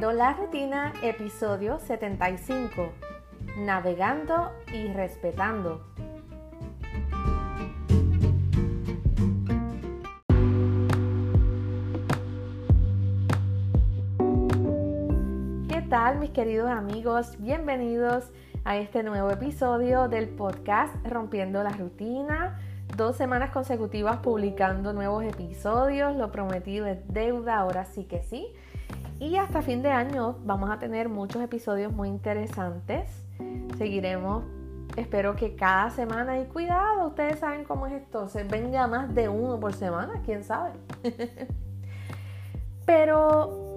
La rutina, episodio 75. Navegando y respetando. ¿Qué tal mis queridos amigos? Bienvenidos a este nuevo episodio del podcast Rompiendo la rutina. Dos semanas consecutivas publicando nuevos episodios, lo prometido es deuda, ahora sí que sí. Y hasta fin de año vamos a tener muchos episodios muy interesantes. Seguiremos, espero que cada semana, y cuidado, ustedes saben cómo es esto, se venga más de uno por semana, quién sabe. Pero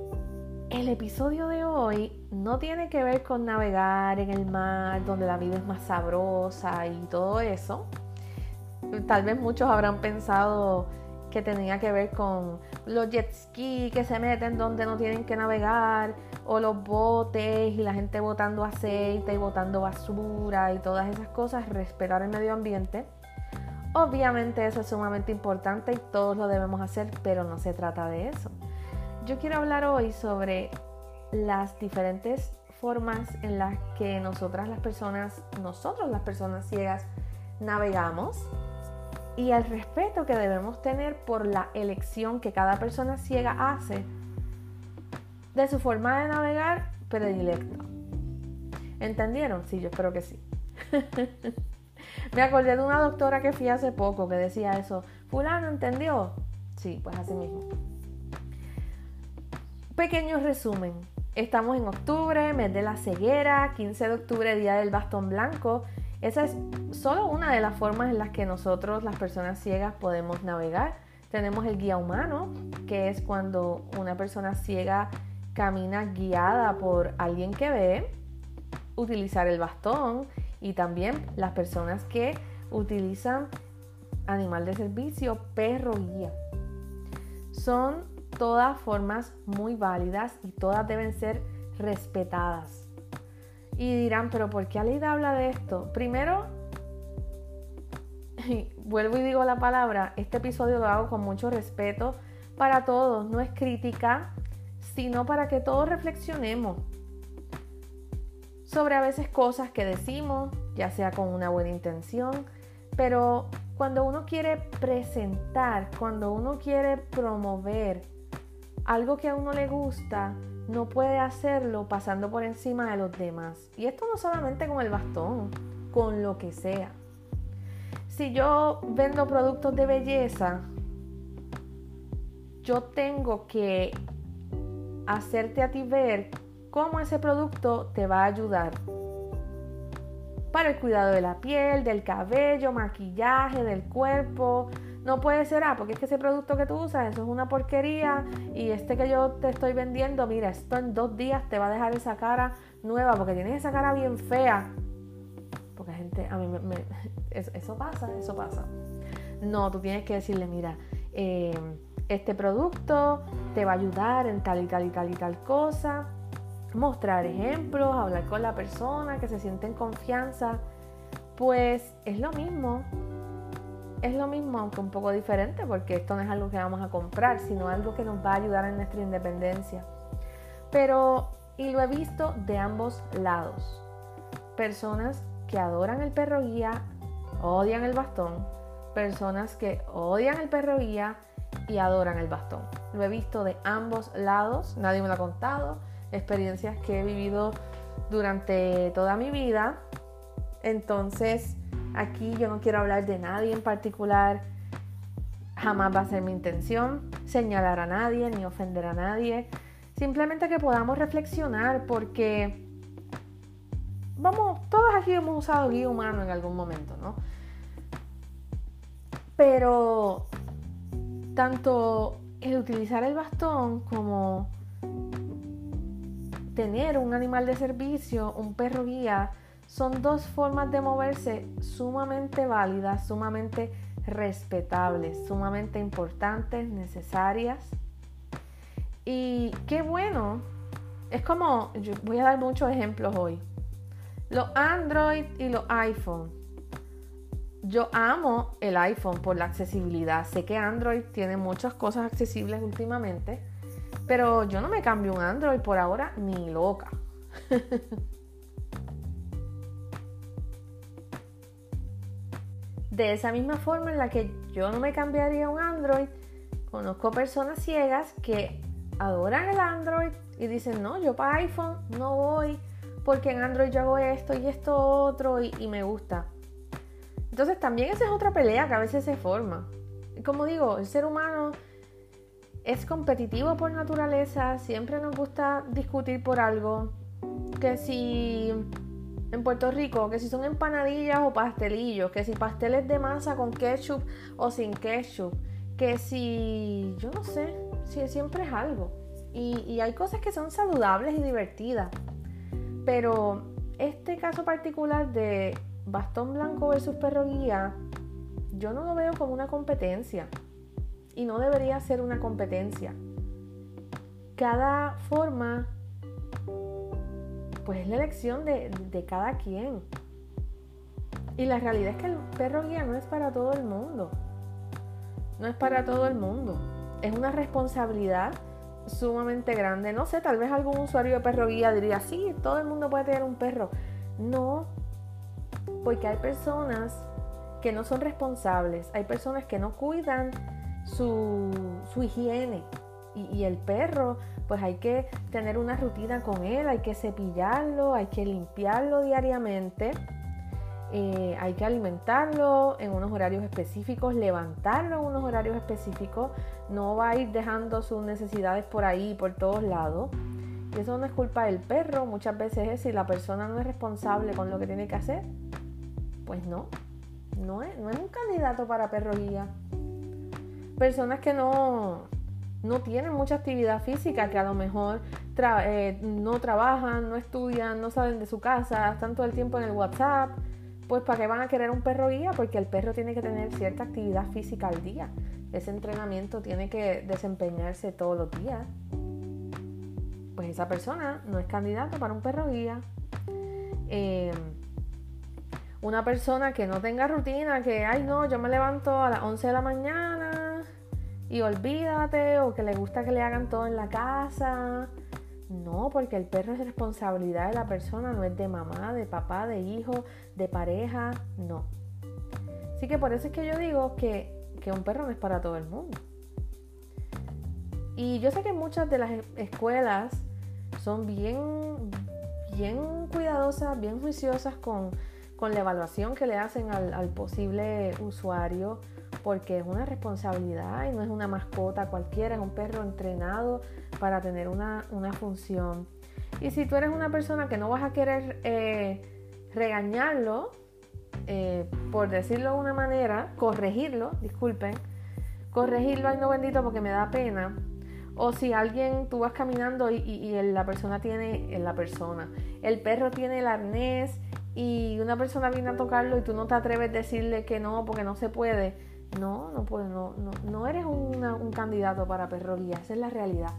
el episodio de hoy no tiene que ver con navegar en el mar, donde la vida es más sabrosa y todo eso. Tal vez muchos habrán pensado que tenía que ver con los jet ski que se meten donde no tienen que navegar, o los botes y la gente botando aceite y botando basura y todas esas cosas, respetar el medio ambiente. Obviamente eso es sumamente importante y todos lo debemos hacer, pero no se trata de eso. Yo quiero hablar hoy sobre las diferentes formas en las que nosotras las personas, nosotros las personas ciegas, navegamos y el respeto que debemos tener por la elección que cada persona ciega hace de su forma de navegar predilecta. ¿Entendieron? Sí, yo espero que sí. Me acordé de una doctora que fui hace poco que decía eso. Fulano, ¿entendió? Sí, pues así mismo. Pequeño resumen. Estamos en octubre, mes de la ceguera, 15 de octubre, día del bastón blanco. Esa es solo una de las formas en las que nosotros, las personas ciegas, podemos navegar. Tenemos el guía humano, que es cuando una persona ciega camina guiada por alguien que ve, utilizar el bastón y también las personas que utilizan animal de servicio, perro guía. Son todas formas muy válidas y todas deben ser respetadas. Y dirán, pero ¿por qué Alida habla de esto? Primero, vuelvo y digo la palabra, este episodio lo hago con mucho respeto para todos, no es crítica, sino para que todos reflexionemos sobre a veces cosas que decimos, ya sea con una buena intención, pero cuando uno quiere presentar, cuando uno quiere promover algo que a uno le gusta, no puede hacerlo pasando por encima de los demás. Y esto no solamente con el bastón, con lo que sea. Si yo vendo productos de belleza, yo tengo que hacerte a ti ver cómo ese producto te va a ayudar para el cuidado de la piel, del cabello, maquillaje, del cuerpo, no puede ser, ah, porque es que ese producto que tú usas, eso es una porquería y este que yo te estoy vendiendo, mira, esto en dos días te va a dejar esa cara nueva porque tienes esa cara bien fea. Porque gente, a mí me, eso, pasa, eso pasa. No, tú tienes que decirle, mira, eh, este producto te va a ayudar en tal y tal y tal y tal cosa. Mostrar ejemplos, hablar con la persona que se siente en confianza. Pues es lo mismo es lo mismo, aunque un poco diferente, porque esto no es algo que vamos a comprar, sino algo que nos va a ayudar en nuestra independencia. Pero, y lo he visto de ambos lados. Personas que adoran el perro guía, odian el bastón. Personas que odian el perro guía y adoran el bastón. Lo he visto de ambos lados, nadie me lo ha contado. Experiencias que he vivido durante toda mi vida. Entonces, Aquí yo no quiero hablar de nadie en particular. Jamás va a ser mi intención señalar a nadie ni ofender a nadie. Simplemente que podamos reflexionar porque vamos, todos aquí hemos usado guía humano en algún momento, ¿no? Pero tanto el utilizar el bastón como tener un animal de servicio, un perro guía, son dos formas de moverse sumamente válidas, sumamente respetables, sumamente importantes, necesarias. Y qué bueno, es como, yo voy a dar muchos ejemplos hoy. Los Android y los iPhone. Yo amo el iPhone por la accesibilidad. Sé que Android tiene muchas cosas accesibles últimamente, Pero yo no me cambio un Android por ahora ni loca. de esa misma forma en la que yo no me cambiaría un Android, conozco personas ciegas que adoran el Android y dicen, no, yo para iPhone no voy porque en Android yo hago esto y esto otro y, me gusta. Entonces también esa es otra pelea que a veces se forma. Como digo, el ser humano es competitivo por naturaleza, siempre nos gusta discutir por algo, que si en Puerto Rico, que si son empanadillas o pastelillos, que si pasteles de masa con ketchup o sin ketchup, que si, yo no sé, si siempre es algo. Y, y hay cosas que son saludables y divertidas. Pero este caso particular de bastón blanco versus perro guía, yo no lo veo como una competencia. Y no debería ser una competencia. Cada forma pues es la elección de, cada quien. Y la realidad es que el perro guía no es para todo el mundo. No es para todo el mundo. Es una responsabilidad sumamente grande. No sé, tal vez algún usuario de perro guía diría, sí, todo el mundo puede tener un perro. No, porque hay personas que no son responsables, hay personas que no cuidan su, su higiene, y, el perro, pues hay que tener una rutina con él, hay que cepillarlo, hay que limpiarlo diariamente, eh, hay que alimentarlo en unos horarios específicos, levantarlo en unos horarios específicos, no va a ir dejando sus necesidades por ahí, por todos lados. Y eso no es culpa del perro, muchas veces es si la persona no es responsable con lo que tiene que hacer, pues no, no es, no es un candidato para perro guía. Personas que no, no tienen mucha actividad física, que a lo mejor eh, no trabajan, no estudian, no salen de su casa, están todo el tiempo en el WhatsApp, pues ¿para qué van a querer un perro guía? Porque el perro tiene que tener cierta actividad física al día. Ese entrenamiento tiene que desempeñarse todos los días. Pues esa persona no es candidato para un perro guía. Em, una persona que no tenga rutina, que, ay no, yo me levanto a las 11 de la mañana, y olvídate o que le gusta que le hagan todo en la casa. No, porque el perro es responsabilidad de la persona, no es de mamá, de papá, de hijo, de pareja, no. Así que por eso es que yo digo que, que un perro no es para todo el mundo. Y yo sé que muchas de las escuelas son bien, bien cuidadosas, bien juiciosas con, con la evaluación que le hacen al posible usuario porque es una responsabilidad y no es una mascota cualquiera, es un perro entrenado para tener una, función. Y si tú eres una persona que no vas a querer eh, regañarlo, eh, por decirlo de una manera, corregirlo, disculpen, corregirlo, ay no bendito porque me da pena. O si alguien, tú vas caminando y, y, la persona tiene, la persona, el perro tiene el arnés y una persona viene a tocarlo y tú no te atreves a decirle que no porque no se puede, no, no, puedes, no, no, eres un candidato para perro guía, esa es la realidad.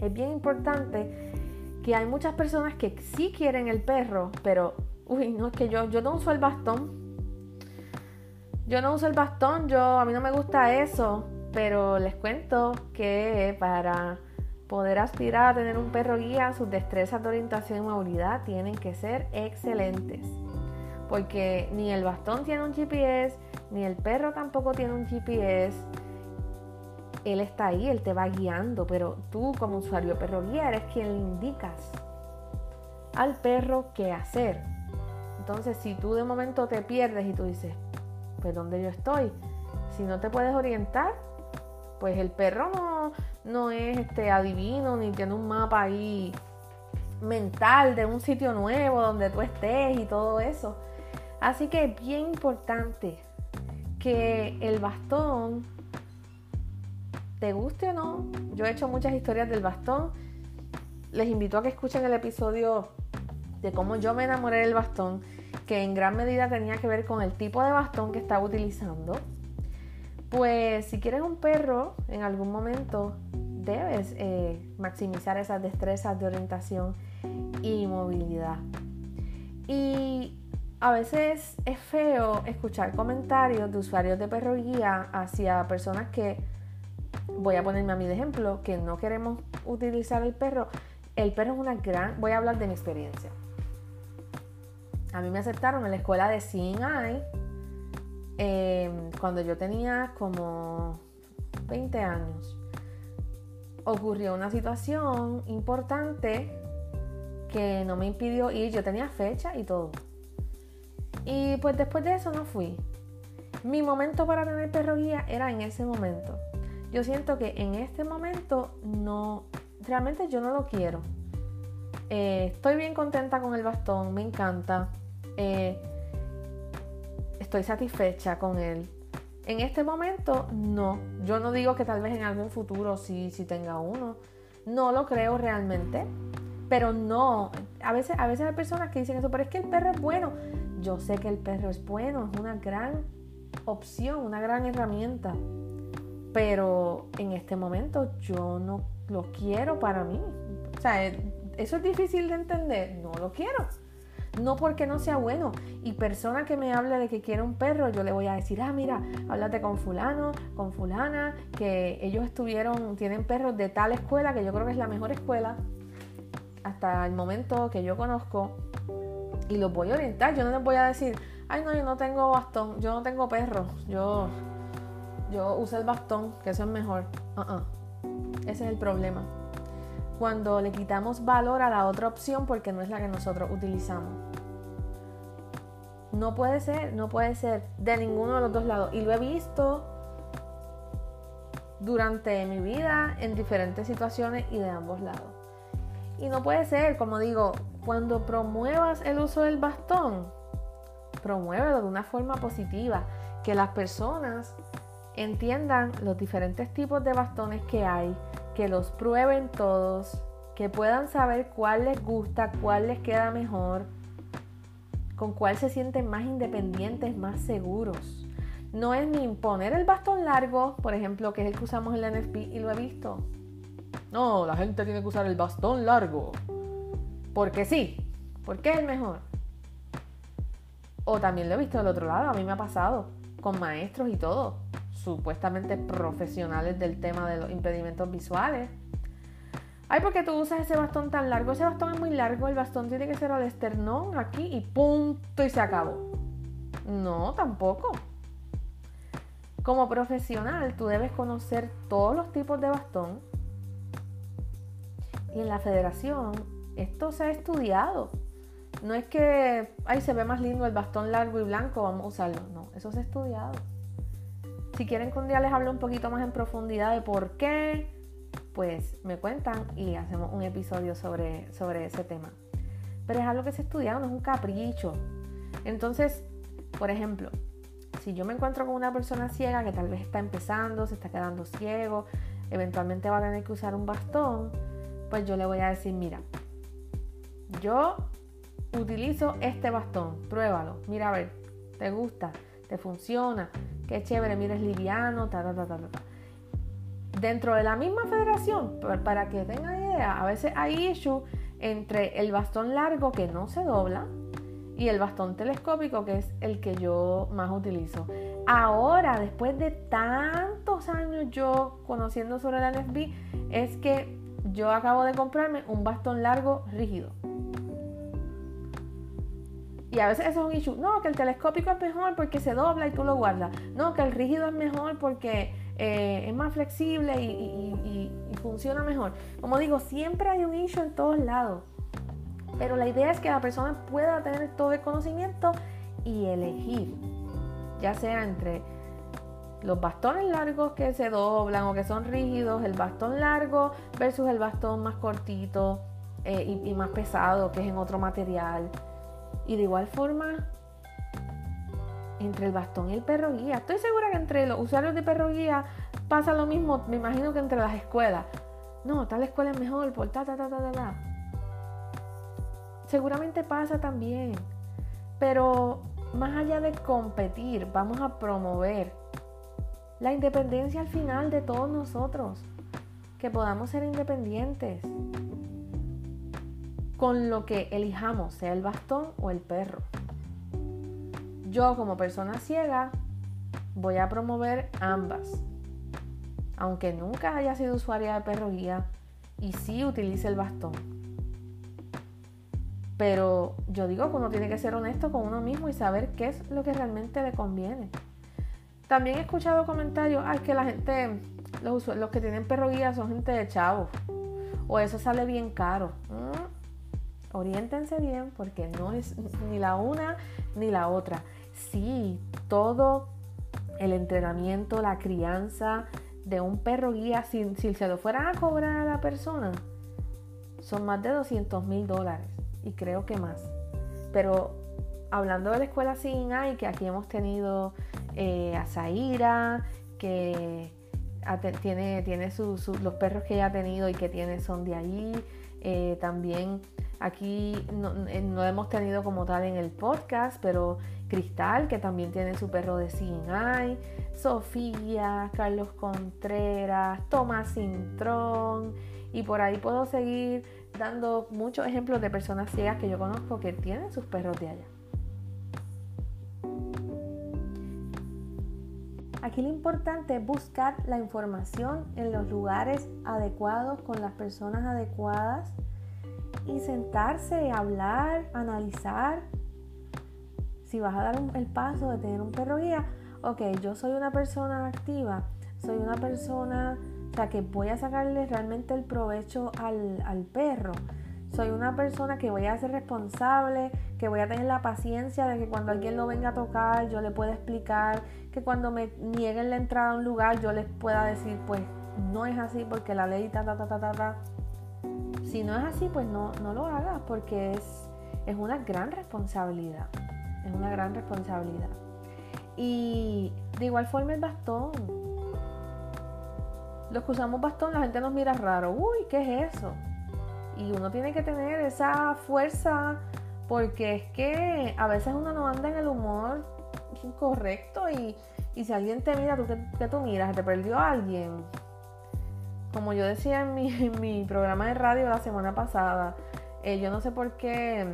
Es bien importante que hay muchas personas que sí quieren el perro, pero, uy, no es que yo, yo no uso el bastón. Yo no uso el bastón, yo, a mí no me gusta eso, pero les cuento que para poder aspirar a tener un perro guía, sus destrezas de orientación y movilidad tienen que ser excelentes. Porque ni el bastón tiene un GPS, ni el perro tampoco tiene un GPS. Él está ahí, él te va guiando, pero tú como usuario perro guía eres quien le indicas al perro qué hacer. Entonces, si tú de momento te pierdes y tú dices, pues ¿dónde yo estoy? Si no te puedes orientar, pues el perro no, no es este adivino ni tiene un mapa ahí mental de un sitio nuevo donde tú estés y todo eso. Así que es bien importante que el bastón, te guste o no, yo he hecho muchas historias del bastón. Les invito a que escuchen el episodio de cómo yo me enamoré del bastón, que en gran medida tenía que ver con el tipo de bastón que estaba utilizando. Pues si quieres un perro, en algún momento debes eh, maximizar esas destrezas de orientación y movilidad. Y a veces es feo escuchar comentarios de usuarios de perro guía hacia personas que voy a ponerme a mí de ejemplo, que no queremos utilizar el perro. El perro es una gran, voy a hablar de mi experiencia. A mí me aceptaron en la escuela de CNI eh, cuando yo tenía como 20 años. Ocurrió una situación importante que no me impidió ir. Yo tenía fecha y todo. Y pues después de eso no fui. Mi momento para tener perro guía era en ese momento. Yo siento que en este momento no, realmente yo no lo quiero. Eh, estoy bien contenta con el bastón, me encanta. Eh, estoy satisfecha con él. En este momento, no. Yo no digo que tal vez en algún futuro sí, sí tenga uno. No lo creo realmente. Pero no. A veces, a veces hay personas que dicen eso, pero es que el perro es bueno. Yo sé que el perro es bueno, es una gran opción, una gran herramienta. Pero en este momento yo no lo quiero para mí. O sea, eso es difícil de entender. No lo quiero. No porque no sea bueno. Y persona que me hable de que quiere un perro, yo le voy a decir, ah, mira, háblate con fulano, con fulana, que ellos estuvieron, tienen perros de tal escuela, que yo creo que es la mejor escuela hasta el momento que yo conozco. Y los voy a orientar. Yo no les voy a decir, ay, no, yo no tengo bastón, yo no tengo perro, yo, yo uso el bastón, que eso es mejor. Uh Ese es el problema cuando le quitamos valor a la otra opción porque no es la que nosotros utilizamos. No puede ser, no puede ser de ninguno de los dos lados. Y lo he visto durante mi vida en diferentes situaciones y de ambos lados. Y no puede ser, como digo, cuando promuevas el uso del bastón, promuévelo de una forma positiva, que las personas entiendan los diferentes tipos de bastones que hay, que los prueben todos, que puedan saber cuál les gusta, cuál les queda mejor, con cuál se sienten más independientes, más seguros. No es ni imponer el bastón largo, por ejemplo, que es el que usamos en la NFP y lo he visto. No, la gente tiene que usar el bastón largo. Porque sí, porque es el mejor. O también lo he visto del otro lado, a mí me ha pasado, con maestros y todo supuestamente profesionales del tema de los impedimentos visuales. Ay, porque tú usas ese bastón tan largo? Ese bastón es muy largo, el bastón tiene que ser al esternón aquí y punto y se acabó. No, tampoco. Como profesional, tú debes conocer todos los tipos de bastón. Y en la federación, esto se ha estudiado. No es que, ay, se ve más lindo el bastón largo y blanco, vamos a usarlo. No, eso se ha estudiado. Si quieren que un día les hable un poquito más en profundidad de por qué, pues me cuentan y hacemos un episodio sobre, sobre ese tema. Pero es algo que se ha estudiado, no es un capricho. Entonces, por ejemplo, si yo me encuentro con una persona ciega que tal vez está empezando, se está quedando ciego, eventualmente va a tener que usar un bastón, pues yo le voy a decir, mira, yo utilizo este bastón, pruébalo, mira a ver, te gusta, te funciona, qué chévere, mira, es liviano, ta, ta, ta, ta, ta. Dentro de la misma federación, para que tengan idea, a veces hay issue entre el bastón largo que no se dobla y el bastón telescópico que es el que yo más utilizo. Ahora, después de tantos años yo conociendo sobre el NFB, es que yo acabo de comprarme un bastón largo rígido. Y a veces eso es un issue. No, que el telescópico es mejor porque se dobla y tú lo guardas. No, que el rígido es mejor porque eh, es más flexible y, funciona mejor. Como digo, siempre hay un issue en todos lados. Pero la idea es que la persona pueda tener todo el conocimiento y elegir. Ya sea entre los bastones largos que se doblan o que son rígidos, el bastón largo versus el bastón más cortito eh, y más pesado que es en otro material. Y de igual forma, entre el bastón y el perro guía. Estoy segura que entre los usuarios de perro guía pasa lo mismo, me imagino que entre las escuelas. No, tal escuela es mejor, por ta, ta, ta, ta, ta, Seguramente pasa también. Pero más allá de competir, vamos a promover la independencia al final de todos nosotros. Que podamos ser independientes con lo que elijamos, sea el bastón o el perro. Yo como persona ciega voy a promover ambas. aunque nunca haya sido usuaria de perro guía y sí utilice el bastón. Pero yo digo que uno tiene que ser honesto con uno mismo y saber qué es lo que realmente le conviene. También he escuchado comentarios, ay, que la gente, los, los que tienen perro guía son gente de chavos. O eso sale bien caro. Mm, oriéntense bien porque no es ni la una ni la otra. Sí, todo el entrenamiento, la crianza de un perro guía, si, si se lo fueran a cobrar a la persona, son más de 200 mil dólares y creo que más. Pero hablando de la escuela y que aquí hemos tenido eh, a Zaira, que tiene, tiene los perros que ella ha tenido y que tiene son de allí. Eh, también aquí eh, no, hemos tenido como tal en el podcast, pero Cristal, que también tiene su perro de CNI, Sofía, Carlos Contreras, Tomás Cintrón, y por ahí puedo seguir dando muchos ejemplos de personas ciegas que yo conozco que tienen sus perros de allá. Aquí lo importante es buscar la información en los lugares adecuados, con las personas adecuadas y sentarse, hablar, analizar. Si vas a dar el paso de tener un perro guía, ok, yo soy una persona activa, soy una persona o sea, que voy a sacarle realmente el provecho al, perro. Soy una persona que voy a ser responsable, que voy a tener la paciencia de que cuando alguien lo venga a tocar, yo le pueda explicar, que cuando me nieguen la entrada a un lugar, yo les pueda decir, pues no es así porque la ley ta ta ta ta ta ta. Si no es así, pues no, no lo hagas porque es, es una gran responsabilidad. Es una gran responsabilidad. Y de igual forma el bastón los que usamos bastón, la gente nos mira raro. Uy, ¿qué es eso? Y uno tiene que tener esa fuerza porque es que a veces uno no anda en el humor correcto y, si alguien te mira, ¿tú qué, tú miras? ¿Te perdió alguien? Como yo decía en mi, programa de radio la semana pasada, eh, yo no sé por qué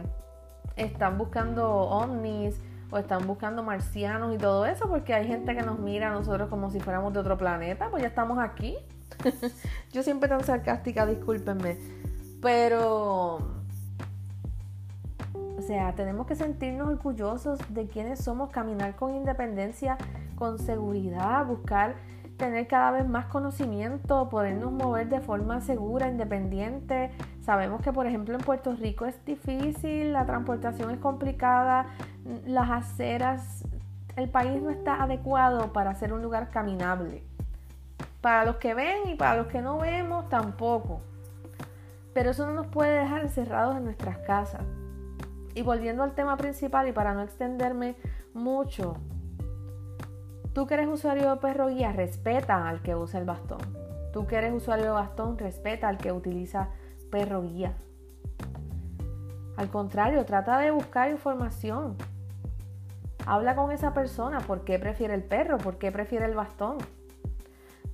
están buscando ovnis o están buscando marcianos y todo eso, porque hay gente que nos mira a nosotros como si fuéramos de otro planeta, pues ya estamos aquí. Yo siempre tan sarcástica, discúlpenme. Pero, sea, tenemos que sentirnos orgullosos de quienes somos, caminar con independencia, con seguridad, buscar tener cada vez más conocimiento, podernos mover de forma segura, independiente. Sabemos que, por ejemplo, en Puerto Rico es difícil, la transportación es complicada, las aceras, el país no está adecuado para ser un lugar caminable. Para los que ven y para los que no vemos tampoco. Pero eso no nos puede dejar encerrados en nuestras casas. Y volviendo al tema principal y para no extenderme mucho, tú que eres usuario de perro guía, respeta al que usa el bastón. Tú que eres usuario de bastón, respeta al que utiliza perro guía. Al contrario, trata de buscar información. Habla con esa persona, ¿por qué prefiere el perro? ¿Por qué prefiere el bastón?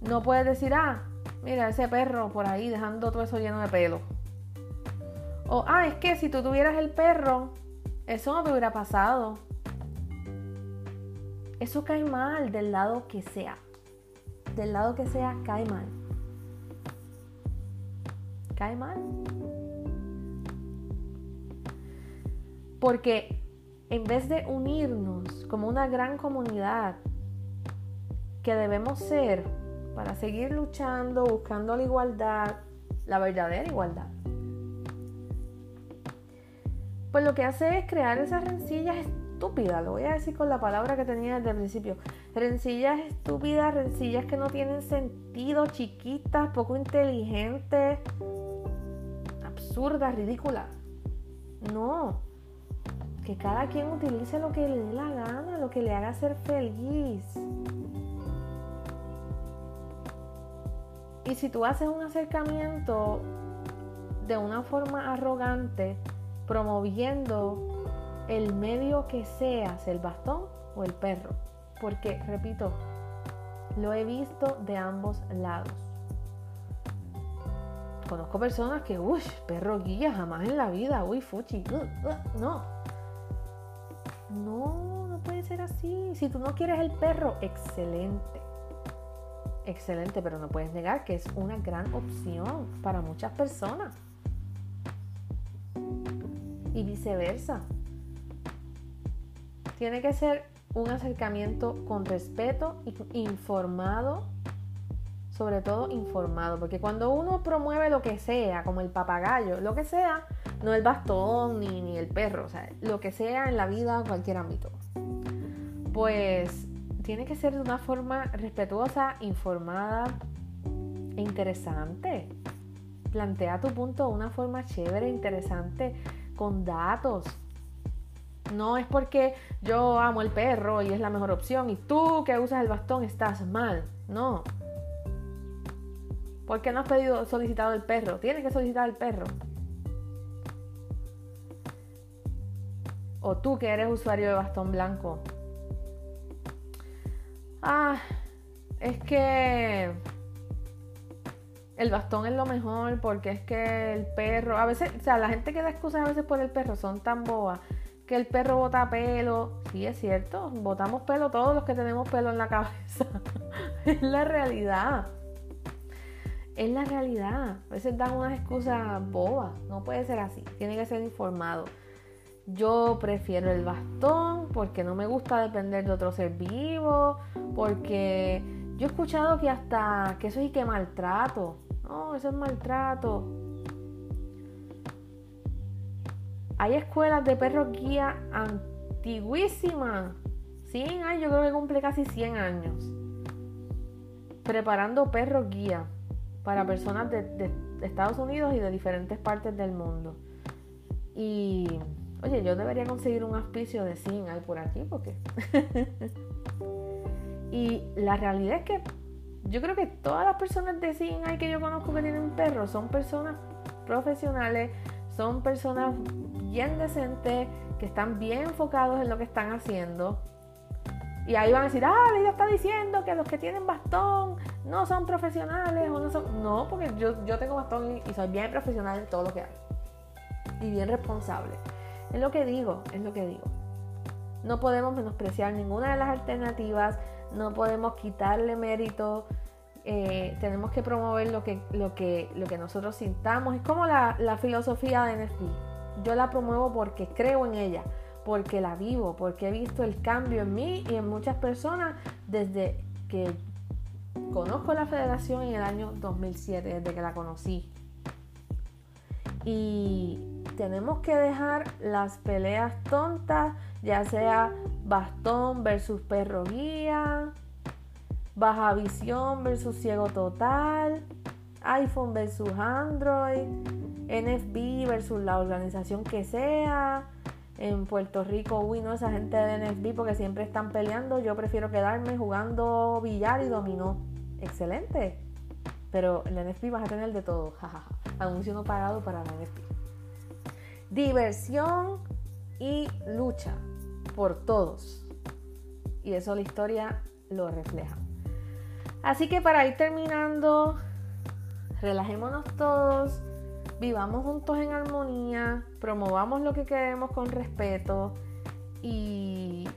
No puedes decir, ah, mira ese perro por ahí dejando todo eso lleno de pelo. O, ah, es que si tú tuvieras el perro, eso no te hubiera pasado. Eso cae mal del lado que sea. Del lado que sea, cae mal. Cae mal. Porque en vez de unirnos como una gran comunidad que debemos ser para seguir luchando, buscando la igualdad, la verdadera igualdad, pues lo que hace es crear esas rencillas estúpidas, lo voy a decir con la palabra que tenía desde el principio, rencillas estúpidas, rencillas que no tienen sentido, chiquitas, poco inteligentes, absurdas, ridículas. No, que cada quien utilice lo que le dé la gana, lo que le haga ser feliz. Y si tú haces un acercamiento de una forma arrogante, promoviendo el medio que seas, el bastón o el perro, porque, repito, lo he visto de ambos lados. Conozco personas que, uy, perro guía, jamás en la vida, uy, fuchi, uh, uh, no. No, no puede ser así. Si tú no quieres el perro, excelente. excelente, pero no puedes negar que es una gran opción para muchas personas. Y viceversa. Tiene que ser un acercamiento con respeto informado, sobre todo informado, porque cuando uno promueve lo que sea, como el papagayo, lo que sea, no el bastón ni, ni el perro, o sea, lo que sea en la vida, cualquier ámbito, pues tiene que ser de una forma respetuosa, informada e interesante. Plantea tu punto de una forma chévere, interesante, con datos. No es porque yo amo el perro y es la mejor opción y tú que usas el bastón estás mal. No. ¿Por qué no has pedido solicitado el perro? Tienes que solicitar el perro. O tú que eres usuario de bastón blanco, ah, es que el bastón es lo mejor porque es que el perro, a veces, o sea, la gente que da excusas a veces por el perro son tan boas que el perro bota pelo. Sí, es cierto, botamos pelo todos los que tenemos pelo en la cabeza. es la realidad. Es la realidad. A veces dan unas excusas bobas. No puede ser así. Tiene que ser informado. Yo prefiero el bastón porque no me gusta depender de otro ser vivo, porque yo he escuchado que hasta que eso es y que maltrato. No, eso es maltrato. Hay escuelas de perros guía antiguísimas. 100 años, yo creo que cumple casi 100 años. Preparando perros guía para personas de, Estados Unidos y de diferentes partes del mundo. Y Oye, yo debería conseguir un auspicio de hay por aquí porque... y la realidad es que yo creo que todas las personas de hay que yo conozco que tienen perros son personas profesionales, son personas bien decentes, que están bien enfocados en lo que están haciendo. Y ahí van a decir, ah, ella está diciendo que los que tienen bastón no son profesionales o no son... No, porque yo, yo tengo bastón y soy bien profesional en todo lo que hago. Y bien responsable. Es lo que digo, es lo que digo. No podemos menospreciar ninguna de las alternativas, no podemos quitarle mérito, eh, tenemos que promover lo que, lo, que, lo que nosotros sintamos. Es como la, la filosofía de NFT. Yo la promuevo porque creo en ella, porque la vivo, porque he visto el cambio en mí y en muchas personas desde que conozco la federación en el año 2007, desde que la conocí. Y tenemos que dejar las peleas tontas, ya sea bastón versus perro guía, baja visión versus ciego total, iPhone versus Android, NFB versus la organización que sea. En Puerto Rico, uy, no, esa gente de NFB porque siempre están peleando. Yo prefiero quedarme jugando billar y dominó. Excelente. Pero en NFB vas a tener de todo. Anuncio no pagado para la NFB diversión y lucha por todos. Y eso la historia lo refleja. Así que para ir terminando, relajémonos todos, vivamos juntos en armonía, promovamos lo que queremos con respeto y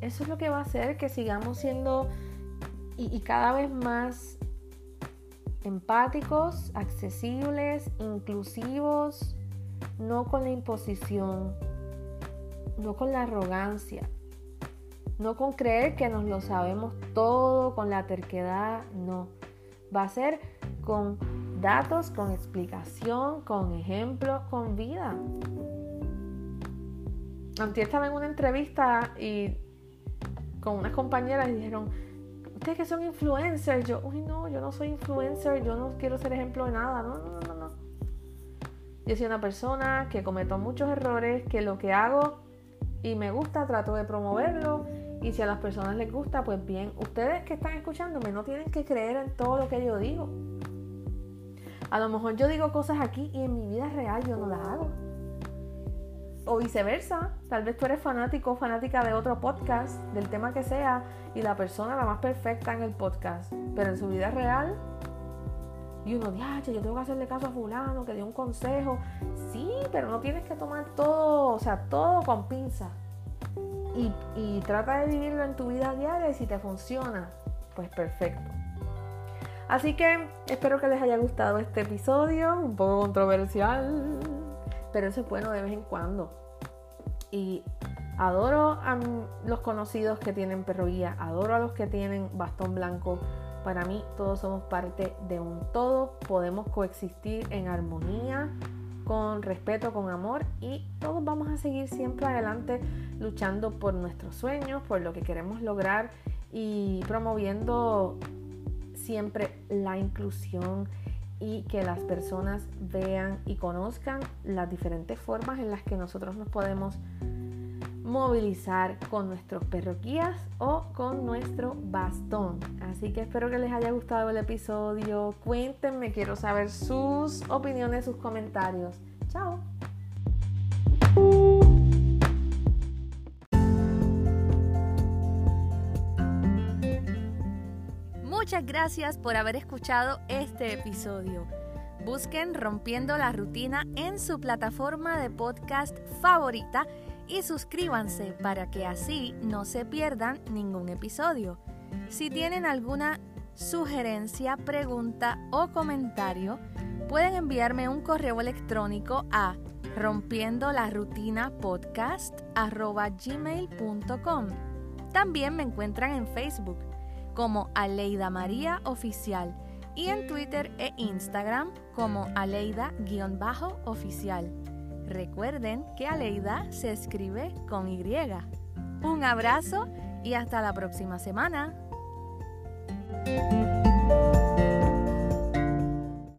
eso es lo que va a hacer que sigamos siendo y, y cada vez más empáticos, accesibles, inclusivos, no con la imposición, no con la arrogancia, no con creer que nos lo sabemos todo, con la terquedad, no. Va a ser con datos, con explicación, con ejemplos, con vida. Antes estaba en una entrevista y con unas compañeras y dijeron, ustedes que son influencers, yo, uy no, yo no soy influencer, yo no quiero ser ejemplo de nada, no, no, no, no. Yo soy una persona que cometo muchos errores, que lo que hago y me gusta, trato de promoverlo. Y si a las personas les gusta, pues bien, ustedes que están escuchándome no tienen que creer en todo lo que yo digo. A lo mejor yo digo cosas aquí y en mi vida real yo no las hago. O viceversa, tal vez tú eres fanático o fanática de otro podcast, del tema que sea, y la persona la más perfecta en el podcast, pero en su vida real y uno, dice, yo tengo que hacerle caso a fulano que dio un consejo. Sí, pero no tienes que tomar todo, o sea, todo con pinza. Y, y trata de vivirlo en tu vida diaria y si te funciona, pues perfecto. Así que espero que les haya gustado este episodio, un poco controversial, pero eso es bueno de vez en cuando. Y adoro a los conocidos que tienen perro guía, adoro a los que tienen bastón blanco. Para mí todos somos parte de un todo, podemos coexistir en armonía, con respeto, con amor y todos vamos a seguir siempre adelante luchando por nuestros sueños, por lo que queremos lograr y promoviendo siempre la inclusión y que las personas vean y conozcan las diferentes formas en las que nosotros nos podemos movilizar con nuestros perroquías o con nuestro bastón. Así que espero que les haya gustado el episodio. Cuéntenme, quiero saber sus opiniones, sus comentarios. Chao. Muchas gracias por haber escuchado este episodio. Busquen Rompiendo la Rutina en su plataforma de podcast favorita y suscríbanse para que así no se pierdan ningún episodio. Si tienen alguna sugerencia, pregunta o comentario, pueden enviarme un correo electrónico a rompiendo la rutina podcast gmail.com. También me encuentran en Facebook como Aleida María Oficial y en Twitter e Instagram como Aleida-oficial. Recuerden que Aleida se escribe con Y. Un abrazo y hasta la próxima semana.